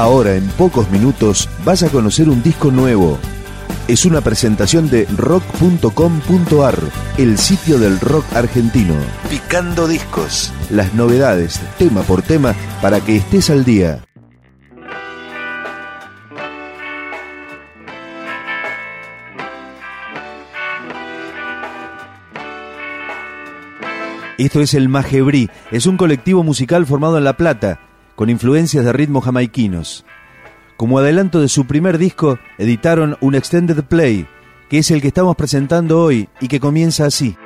Ahora, en pocos minutos, vas a conocer un disco nuevo. Es una presentación de rock.com.ar, el sitio del rock argentino. Picando discos. Las novedades, tema por tema, para que estés al día. Esto es el Majebrí, es un colectivo musical formado en La Plata, con influencias de ritmos jamaiquinos. Como adelanto de su primer disco, editaron un extended play, que es el que estamos presentando hoy y que comienza así.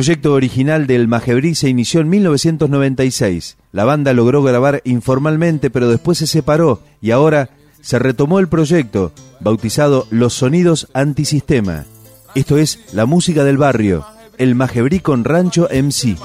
Proyecto original del Majebrí se inició en 1996. La banda logró grabar informalmente, pero después se separó y ahora se retomó el proyecto, bautizado Los Sonidos Antisistema. Esto es la música del barrio, el Majebrí con Rancho MC.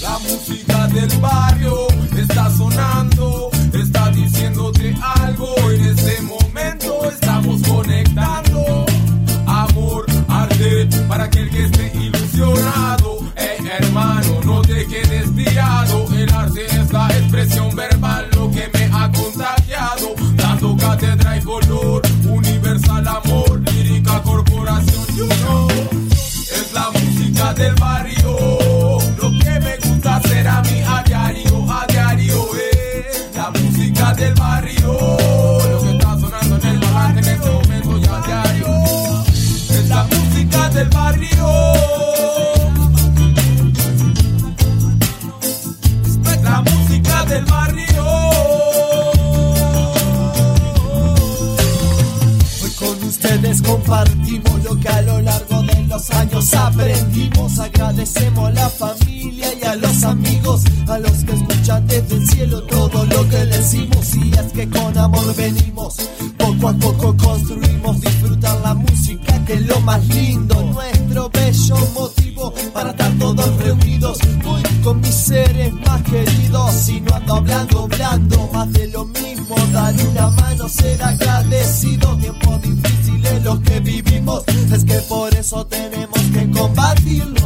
La música del barrio está sonando, compartimos lo que a lo largo de los años aprendimos. Agradecemos a la familia y a los amigos, a los que escuchan desde el cielo todo lo que le decimos. Y es que con amor venimos, poco a poco construimos disfrutar la música, que es lo más lindo, nuestro bello motivo para estar todos reunidos. Voy con mis seres más queridos, si no ando hablando blando, más de lo mismo, Dani Es que por eso tenemos que combatirlos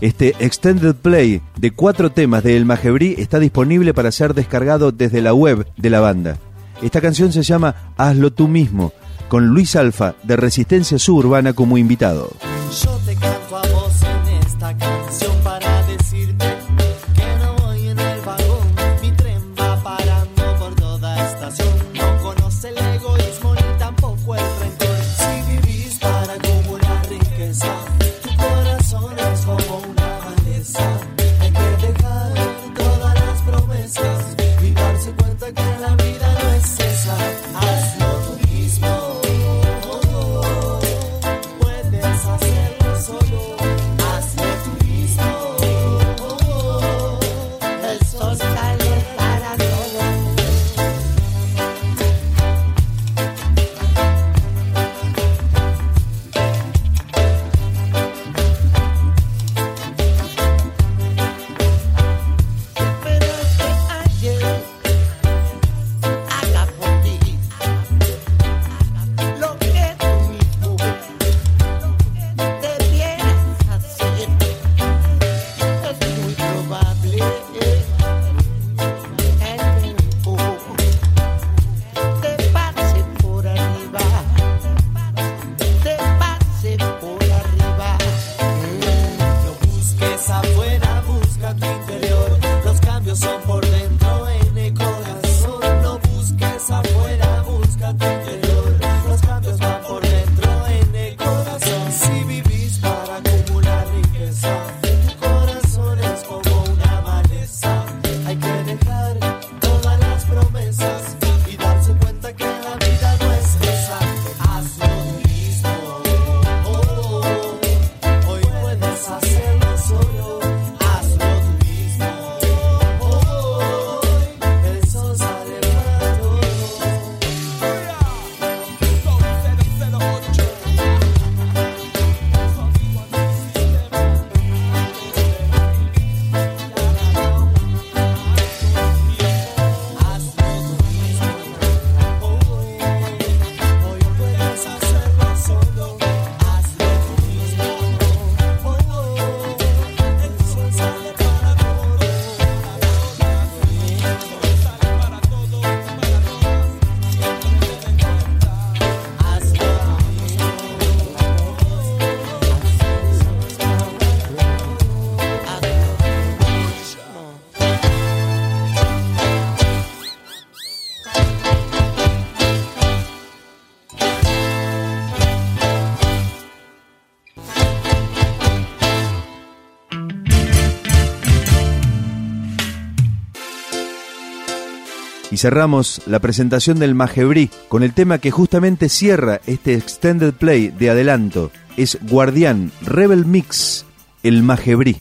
Este extended play de cuatro temas de El Majebrí está disponible para ser descargado desde la web de la banda. Esta canción se llama Hazlo tú mismo, con Luis Alfa de Resistencia Suburbana como invitado. cerramos la presentación del Majebrí con el tema que justamente cierra este extended play de adelanto. Es Guardián Rebel Mix, el Majebrí.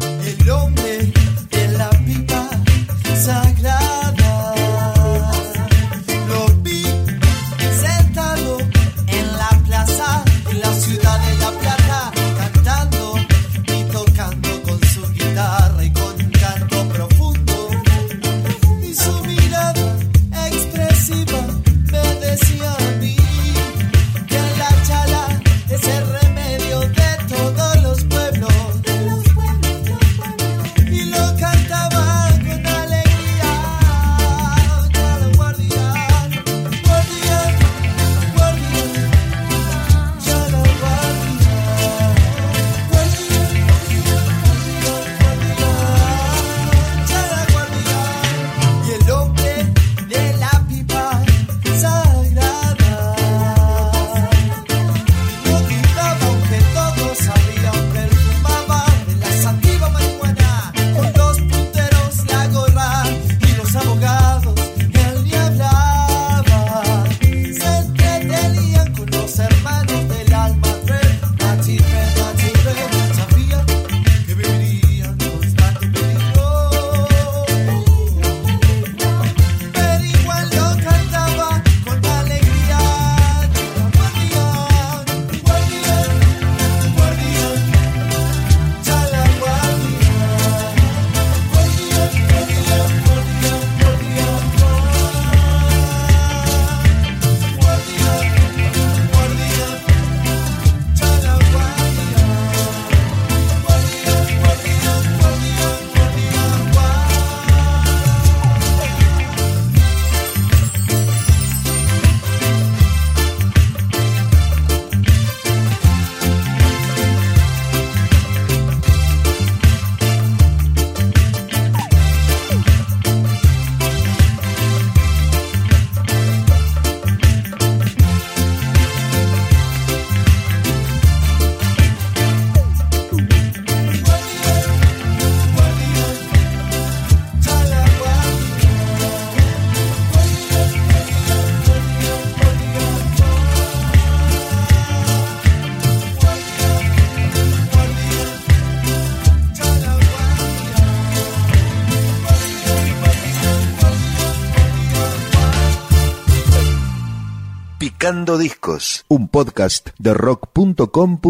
Hello. Escuchando Discos, un podcast de rock.com.